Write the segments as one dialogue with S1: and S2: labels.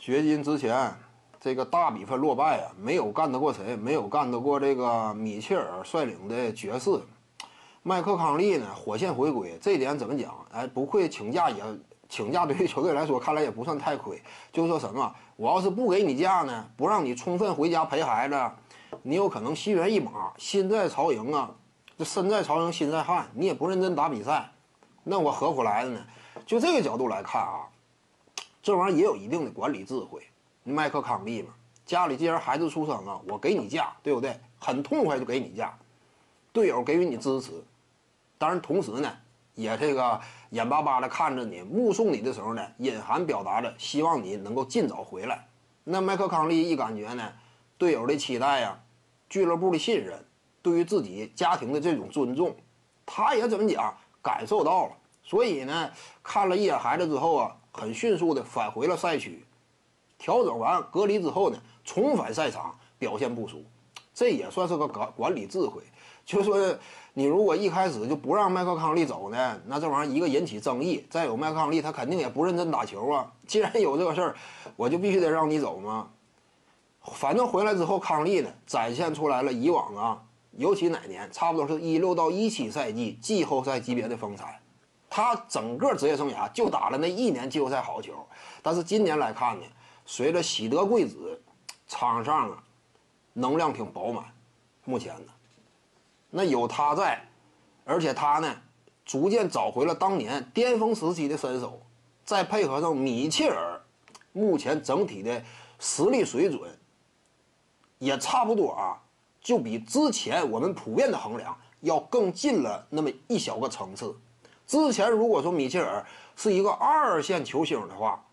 S1: 掘金之前这个大比分落败啊，没有干得过谁，没有干得过这个米切尔率领的爵士。麦克康利呢，火线回归，这点怎么讲？哎，不愧请假也请假，对于球队来说看来也不算太亏。就说什么，我要是不给你假呢，不让你充分回家陪孩子，你有可能心猿意马，心在曹营啊，这身在曹营心在汉，你也不认真打比赛，那我何苦来的呢？就这个角度来看啊，这玩意儿也有一定的管理智慧。麦克康利嘛，家里既然孩子出生了，我给你假，对不对？很痛快就给你假，队友给予你支持。当然，同时呢，也这个眼巴巴的看着你，目送你的时候呢，隐含表达着希望你能够尽早回来。那麦克康利一感觉呢，队友的期待呀，俱乐部的信任，对于自己家庭的这种尊重，他也怎么讲感受到了。所以呢，看了一眼孩子之后啊，很迅速的返回了赛区，调整完隔离之后呢，重返赛场表现不俗，这也算是个管管理智慧。就说你如果一开始就不让麦克康利走呢，那这玩意儿一个引起争议，再有麦克康利他肯定也不认真打球啊。既然有这个事儿，我就必须得让你走嘛。反正回来之后，康利呢展现出来了以往啊，尤其哪年，差不多是一六到一七赛季季后赛级别的风采。他整个职业生涯就打了那一年季后赛好球，但是今年来看呢，随着喜得贵子，场上啊能量挺饱满，目前呢。那有他在，而且他呢，逐渐找回了当年巅峰时期的身手，再配合上米切尔，目前整体的实力水准也差不多啊，就比之前我们普遍的衡量要更近了那么一小个层次。之前如果说米切尔是一个二线球星的话，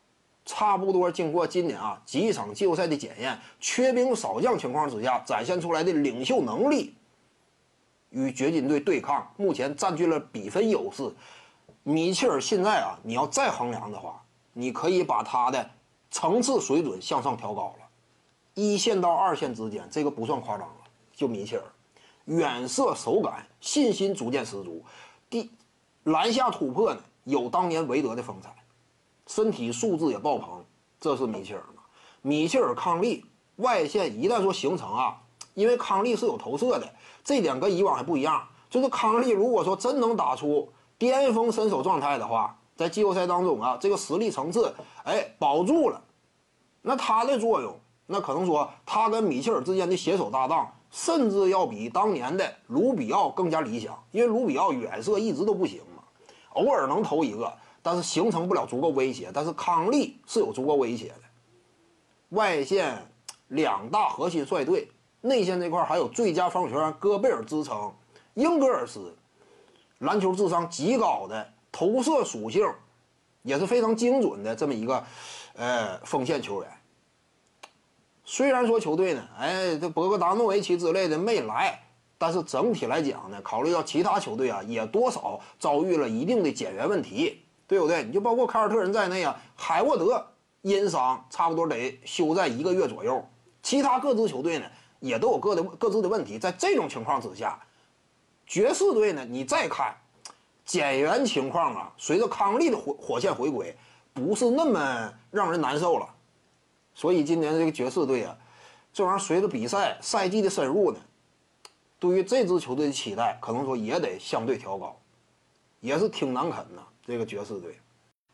S1: 差不多经过今年啊几场季后赛的检验，缺兵少将情况之下展现出来的领袖能力。与掘金队对抗，目前占据了比分优势。米切尔现在啊，你要再衡量的话，你可以把他的层次水准向上调高了。一线到二线之间，这个不算夸张了。就米切尔，远射手感，信心逐渐十足。第篮下突破呢，有当年韦德的风采，身体素质也爆棚。这是米切尔嘛？米切尔康利外线一旦说形成啊。因为康利是有投射的，这点跟以往还不一样。就是康利如果说真能打出巅峰身手状态的话，在季后赛当中啊，这个实力层次，哎，保住了，那他的作用，那可能说他跟米切尔之间的携手搭档，甚至要比当年的卢比奥更加理想。因为卢比奥远射一直都不行，偶尔能投一个，但是形成不了足够威胁。但是康利是有足够威胁的，外线两大核心率队。内线这块还有最佳防守球员戈贝尔支撑，英格尔斯，篮球智商极高的，投射属性也是非常精准的这么一个，呃，锋线球员。虽然说球队呢，哎，这博格达诺维奇之类的没来，但是整体来讲呢，考虑到其他球队啊，也多少遭遇了一定的减员问题，对不对？你就包括凯尔特人在内啊，海沃德因伤差不多得休在一个月左右，其他各支球队呢？也都有各的各自的问题，在这种情况之下，爵士队呢，你再看减员情况啊，随着康利的火火线回归，不是那么让人难受了。所以今年这个爵士队啊，这玩意儿随着比赛赛季的深入呢，对于这支球队的期待，可能说也得相对调高，也是挺难啃的。这个爵士队。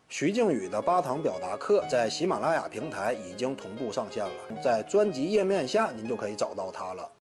S1: 徐静宇的八堂表达课在喜马拉雅平台已经同步上线了，在专辑页面下您就可以找到它了。